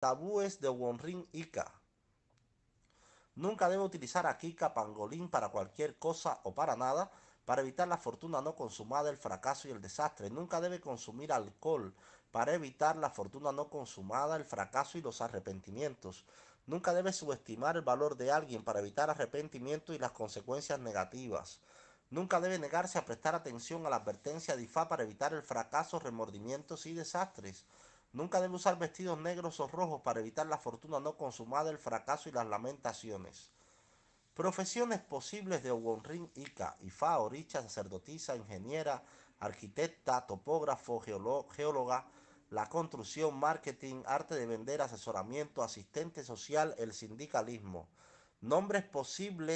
Tabúes de Wonrin Ika. Nunca debe utilizar a Kika Pangolín para cualquier cosa o para nada para evitar la fortuna no consumada, el fracaso y el desastre. Nunca debe consumir alcohol para evitar la fortuna no consumada, el fracaso y los arrepentimientos. Nunca debe subestimar el valor de alguien para evitar arrepentimiento y las consecuencias negativas. Nunca debe negarse a prestar atención a la advertencia de Ifá para evitar el fracaso, remordimientos y desastres. Nunca debe usar vestidos negros o rojos para evitar la fortuna no consumada, el fracaso y las lamentaciones. Profesiones posibles de Owonrin Ika, Ifa, Oricha, sacerdotisa, ingeniera, arquitecta, topógrafo, geóloga, la construcción, marketing, arte de vender, asesoramiento, asistente social, el sindicalismo. Nombres posibles